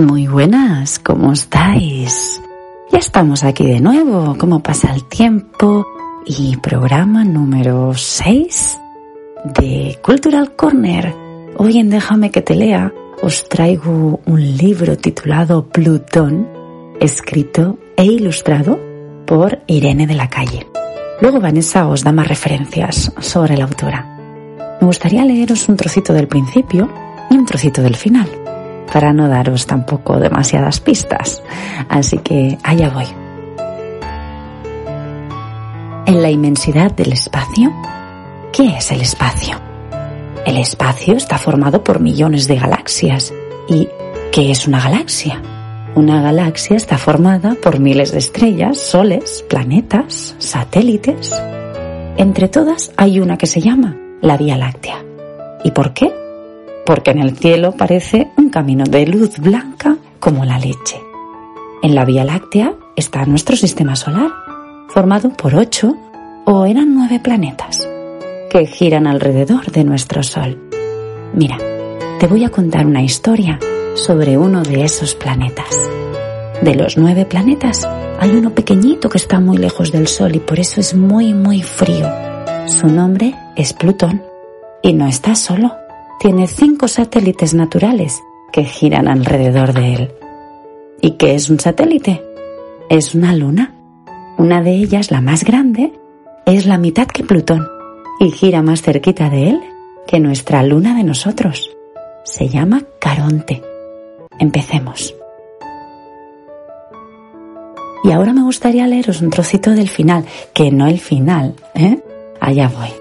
Muy buenas, ¿cómo estáis? Ya estamos aquí de nuevo, ¿cómo pasa el tiempo? Y programa número 6 de Cultural Corner. Hoy en Déjame que te lea os traigo un libro titulado Plutón, escrito e ilustrado por Irene de la Calle. Luego Vanessa os da más referencias sobre la autora. Me gustaría leeros un trocito del principio y un trocito del final, para no daros tampoco demasiadas pistas. Así que allá voy. En la inmensidad del espacio, ¿qué es el espacio? El espacio está formado por millones de galaxias. ¿Y qué es una galaxia? Una galaxia está formada por miles de estrellas, soles, planetas, satélites. Entre todas hay una que se llama la Vía Láctea. ¿Y por qué? Porque en el cielo parece un camino de luz blanca como la leche. En la Vía Láctea está nuestro sistema solar, formado por ocho o eran nueve planetas que giran alrededor de nuestro Sol. Mira, te voy a contar una historia sobre uno de esos planetas. De los nueve planetas, hay uno pequeñito que está muy lejos del Sol y por eso es muy, muy frío. Su nombre es Plutón. Y no está solo. Tiene cinco satélites naturales que giran alrededor de él. ¿Y qué es un satélite? Es una luna. Una de ellas, la más grande, es la mitad que Plutón y gira más cerquita de él que nuestra luna de nosotros. Se llama Caronte. Empecemos. Y ahora me gustaría leeros un trocito del final, que no el final, ¿eh? Allá voy.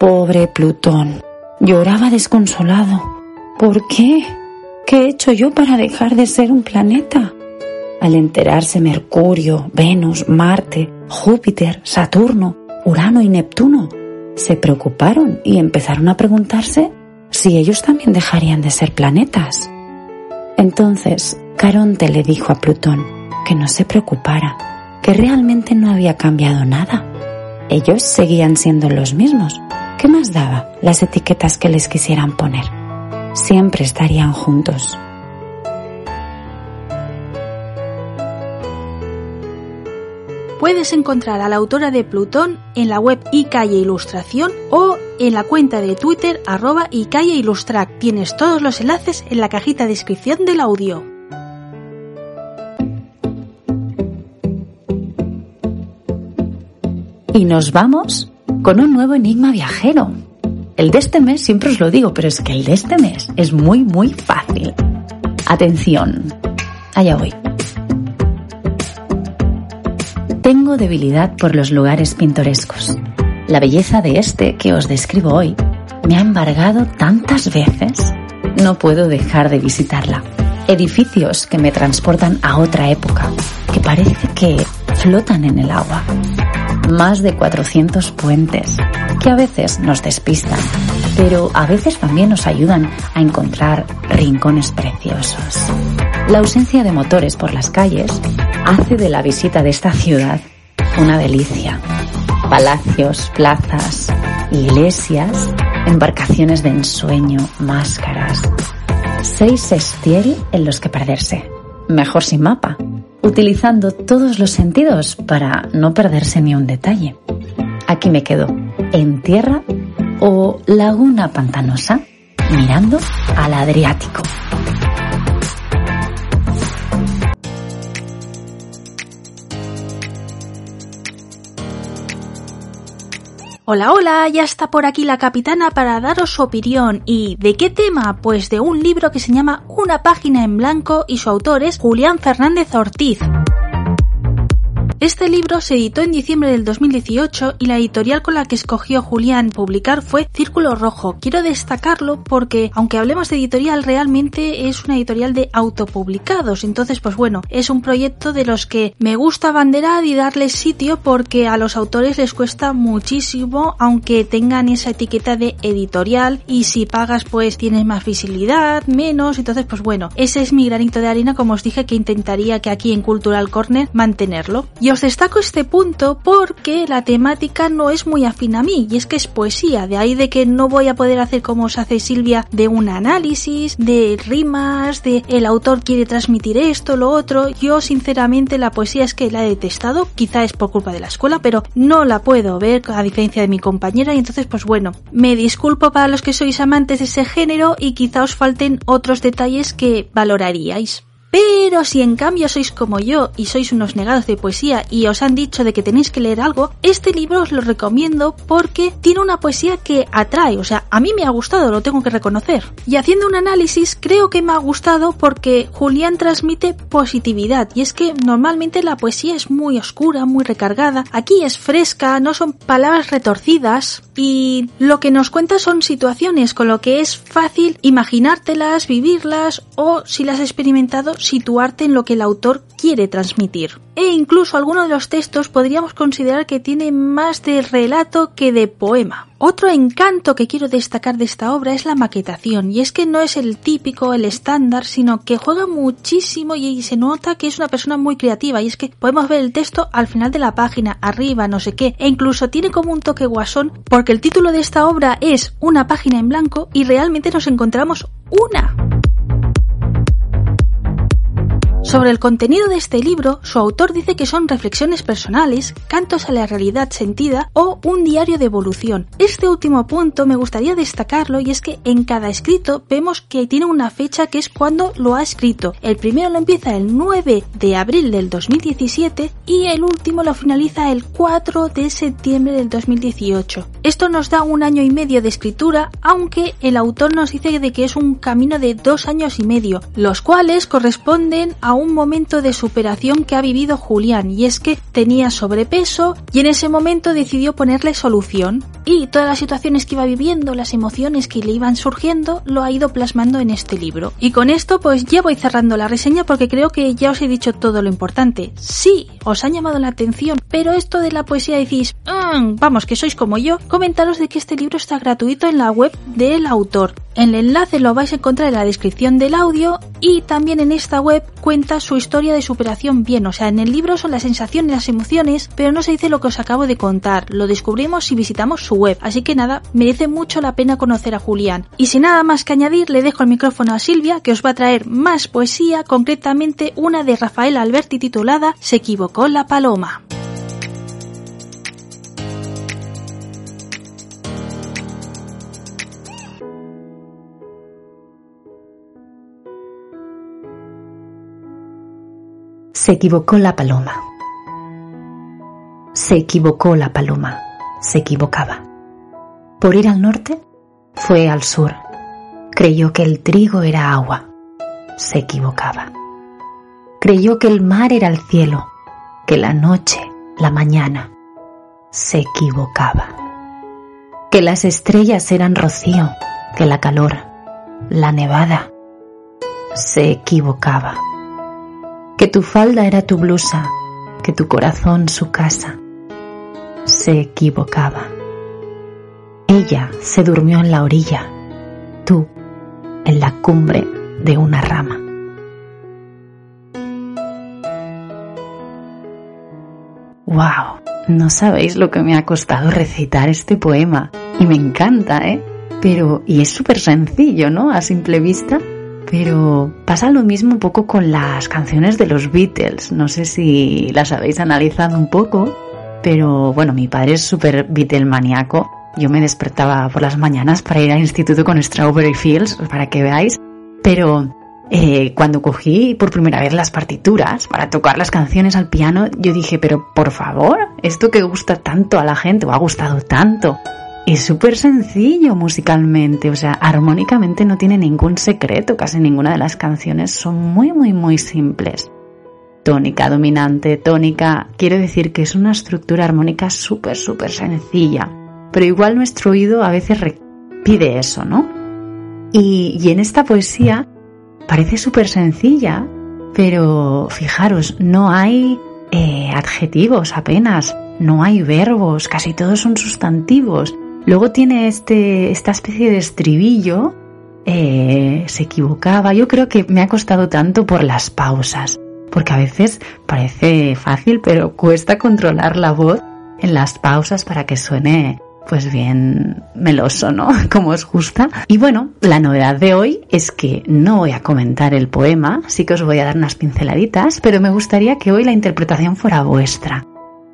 Pobre Plutón. Lloraba desconsolado. ¿Por qué? ¿Qué he hecho yo para dejar de ser un planeta? Al enterarse Mercurio, Venus, Marte, Júpiter, Saturno, Urano y Neptuno se preocuparon y empezaron a preguntarse si ellos también dejarían de ser planetas. Entonces, Caronte le dijo a Plutón que no se preocupara, que realmente no había cambiado nada. Ellos seguían siendo los mismos, ¿Qué más daba las etiquetas que les quisieran poner? Siempre estarían juntos. Puedes encontrar a la autora de Plutón en la web iCalle Ilustración o en la cuenta de Twitter arroba iCalle Ilustrac. Tienes todos los enlaces en la cajita de descripción del audio. Y nos vamos con un nuevo enigma viajero. El de este mes siempre os lo digo, pero es que el de este mes es muy, muy fácil. Atención, allá voy. Tengo debilidad por los lugares pintorescos. La belleza de este que os describo hoy me ha embargado tantas veces, no puedo dejar de visitarla. Edificios que me transportan a otra época, que parece que flotan en el agua más de 400 puentes, que a veces nos despistan, pero a veces también nos ayudan a encontrar rincones preciosos. La ausencia de motores por las calles hace de la visita de esta ciudad una delicia. Palacios, plazas, iglesias, embarcaciones de ensueño, máscaras. Seis sestieri en los que perderse. Mejor sin mapa, utilizando todos los sentidos para no perderse ni un detalle. Aquí me quedo, en tierra o laguna pantanosa, mirando al Adriático. Hola, hola, ya está por aquí la capitana para daros su opinión. ¿Y de qué tema? Pues de un libro que se llama Una página en blanco y su autor es Julián Fernández Ortiz. Este libro se editó en diciembre del 2018 y la editorial con la que escogió Julián publicar fue Círculo Rojo. Quiero destacarlo porque, aunque hablemos de editorial, realmente es una editorial de autopublicados. Entonces, pues bueno, es un proyecto de los que me gusta banderar y darles sitio porque a los autores les cuesta muchísimo, aunque tengan esa etiqueta de editorial y si pagas pues tienes más visibilidad, menos. Entonces, pues bueno, ese es mi granito de arena, como os dije que intentaría que aquí en Cultural Corner mantenerlo. Os destaco este punto porque la temática no es muy afín a mí, y es que es poesía, de ahí de que no voy a poder hacer como os hace Silvia, de un análisis, de rimas, de el autor quiere transmitir esto, lo otro. Yo sinceramente la poesía es que la he detestado, quizá es por culpa de la escuela, pero no la puedo ver a diferencia de mi compañera y entonces pues bueno, me disculpo para los que sois amantes de ese género y quizá os falten otros detalles que valoraríais. Pero si en cambio sois como yo y sois unos negados de poesía y os han dicho de que tenéis que leer algo, este libro os lo recomiendo porque tiene una poesía que atrae, o sea, a mí me ha gustado, lo tengo que reconocer. Y haciendo un análisis creo que me ha gustado porque Julián transmite positividad y es que normalmente la poesía es muy oscura, muy recargada, aquí es fresca, no son palabras retorcidas y lo que nos cuenta son situaciones con lo que es fácil imaginártelas, vivirlas o si las has experimentado situarte en lo que el autor quiere transmitir. E incluso algunos de los textos podríamos considerar que tiene más de relato que de poema. Otro encanto que quiero destacar de esta obra es la maquetación, y es que no es el típico, el estándar, sino que juega muchísimo y se nota que es una persona muy creativa, y es que podemos ver el texto al final de la página, arriba, no sé qué, e incluso tiene como un toque guasón, porque el título de esta obra es Una página en blanco y realmente nos encontramos una. Sobre el contenido de este libro, su autor dice que son reflexiones personales, cantos a la realidad sentida o un diario de evolución. Este último punto me gustaría destacarlo y es que en cada escrito vemos que tiene una fecha que es cuando lo ha escrito. El primero lo empieza el 9 de abril del 2017 y el último lo finaliza el 4 de septiembre del 2018. Esto nos da un año y medio de escritura, aunque el autor nos dice de que es un camino de dos años y medio, los cuales corresponden a un momento de superación que ha vivido Julián y es que tenía sobrepeso y en ese momento decidió ponerle solución y todas las situaciones que iba viviendo, las emociones que le iban surgiendo, lo ha ido plasmando en este libro. Y con esto pues ya voy cerrando la reseña porque creo que ya os he dicho todo lo importante. Sí, os han llamado la atención, pero esto de la poesía decís, mm, vamos, que sois como yo, comentaros de que este libro está gratuito en la web del autor. El enlace lo vais a encontrar en la descripción del audio y también en esta web cuenta su historia de superación bien. O sea, en el libro son las sensaciones, las emociones, pero no se dice lo que os acabo de contar. Lo descubrimos si visitamos su web. Así que nada, merece mucho la pena conocer a Julián. Y sin nada más que añadir, le dejo el micrófono a Silvia, que os va a traer más poesía, concretamente una de Rafael Alberti titulada Se equivocó la paloma. Se equivocó la paloma. Se equivocó la paloma. Se equivocaba. Por ir al norte, fue al sur. Creyó que el trigo era agua. Se equivocaba. Creyó que el mar era el cielo, que la noche, la mañana. Se equivocaba. Que las estrellas eran rocío, que la calor, la nevada. Se equivocaba que tu falda era tu blusa, que tu corazón su casa. Se equivocaba. Ella se durmió en la orilla, tú en la cumbre de una rama. ¡Wow! No sabéis lo que me ha costado recitar este poema. Y me encanta, ¿eh? Pero, y es súper sencillo, ¿no? A simple vista, pero pasa lo mismo un poco con las canciones de los Beatles. No sé si las habéis analizado un poco, pero bueno, mi padre es súper Beatle maníaco. Yo me despertaba por las mañanas para ir al instituto con Strawberry Fields, para que veáis. Pero eh, cuando cogí por primera vez las partituras para tocar las canciones al piano, yo dije, pero por favor, esto que gusta tanto a la gente o ha gustado tanto, es súper sencillo musicalmente, o sea, armónicamente no tiene ningún secreto, casi ninguna de las canciones son muy, muy, muy simples. Tónica, dominante, tónica, quiero decir que es una estructura armónica súper, súper sencilla, pero igual nuestro oído a veces pide eso, ¿no? Y, en esta poesía parece súper sencilla, pero fijaros, no hay eh, adjetivos apenas, no hay verbos, casi todos son sustantivos. Luego tiene este, esta especie de estribillo, eh, se equivocaba. Yo creo que me ha costado tanto por las pausas. porque a veces parece fácil, pero cuesta controlar la voz en las pausas para que suene pues bien meloso, ¿no? Como os gusta. Y bueno, la novedad de hoy es que no voy a comentar el poema, sí que os voy a dar unas pinceladitas, pero me gustaría que hoy la interpretación fuera vuestra.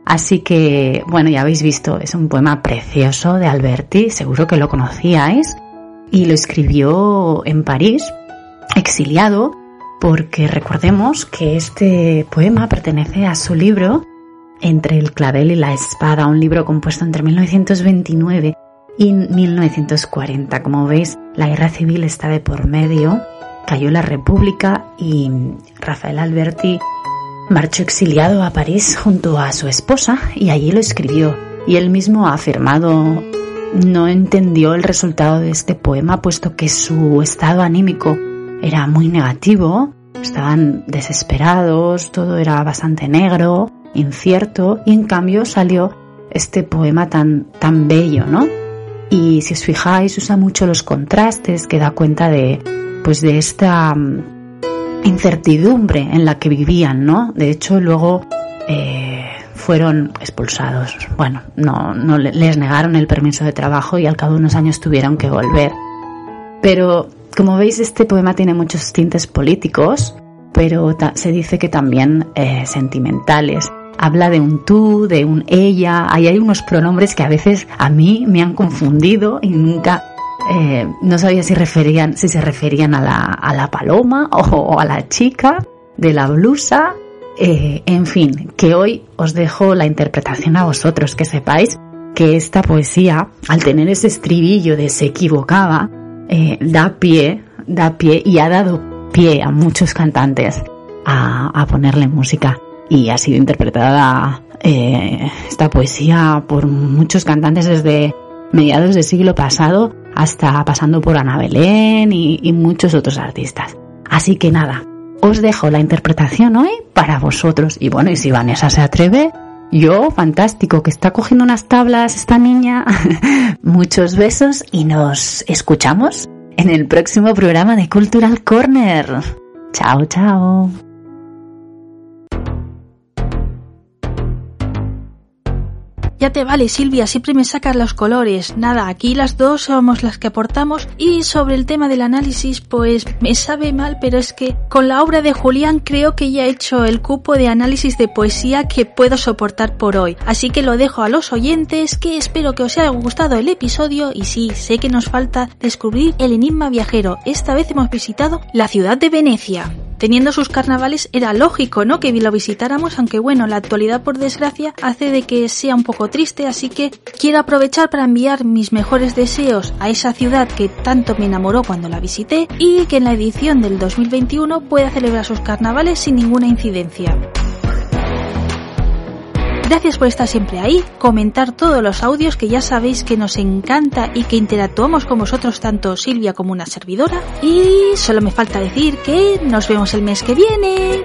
Así que, bueno, ya habéis visto, es un poema precioso de Alberti, seguro que lo conocíais, y lo escribió en París, exiliado, porque recordemos que este poema pertenece a su libro Entre el clavel y la espada, un libro compuesto entre 1929 y 1940. Como veis, la guerra civil está de por medio, cayó la República y Rafael Alberti Marchó exiliado a París junto a su esposa y allí lo escribió. Y él mismo ha afirmado no entendió el resultado de este poema puesto que su estado anímico era muy negativo, estaban desesperados, todo era bastante negro, incierto y en cambio salió este poema tan tan bello, ¿no? Y si os fijáis usa mucho los contrastes que da cuenta de pues de esta incertidumbre en la que vivían, ¿no? De hecho, luego eh, fueron expulsados. Bueno, no, no les negaron el permiso de trabajo y al cabo de unos años tuvieron que volver. Pero, como veis, este poema tiene muchos tintes políticos, pero se dice que también eh, sentimentales. Habla de un tú, de un ella. Ahí hay unos pronombres que a veces a mí me han confundido y nunca eh, no sabía si referían, si se referían a la, a la paloma o, a la chica de la blusa. Eh, en fin, que hoy os dejo la interpretación a vosotros, que sepáis que esta poesía, al tener ese estribillo de se equivocaba, eh, da pie, da pie y ha dado pie a muchos cantantes a, a ponerle música y ha sido interpretada esta poesía por muchos cantantes desde mediados del siglo pasado hasta pasando por Ana Belén y, muchos otros artistas. Así que nada, os dejo la interpretación hoy para vosotros. Y bueno, y si Vanessa se atreve, yo, fantástico, que está cogiendo unas tablas esta niña. Muchos besos y nos escuchamos en el próximo programa de Cultural Corner. Chao, chao. Ya te vale, Silvia, siempre me sacas los colores. Nada, aquí las dos somos las que aportamos. Y sobre el tema del análisis, pues me sabe mal, pero es que con la obra de Julián creo que ya he hecho el cupo de análisis de poesía que puedo soportar por hoy. Así que lo dejo a los oyentes, que espero que os haya gustado el episodio. Y sí, sé que nos falta descubrir el enigma viajero. Esta vez hemos visitado la ciudad de Venecia teniendo sus carnavales era lógico, ¿no? Que lo visitáramos, aunque bueno, la actualidad por desgracia hace de que sea un poco triste, así que quiero aprovechar para enviar mis mejores deseos a esa ciudad que tanto me enamoró cuando la visité y que en la edición del 2021 pueda celebrar sus carnavales sin ninguna incidencia. Gracias por estar siempre ahí, comentar todos los audios que ya sabéis que nos encanta y que interactuamos con vosotros tanto Silvia como una servidora. Y solo me falta decir que nos vemos el mes que viene.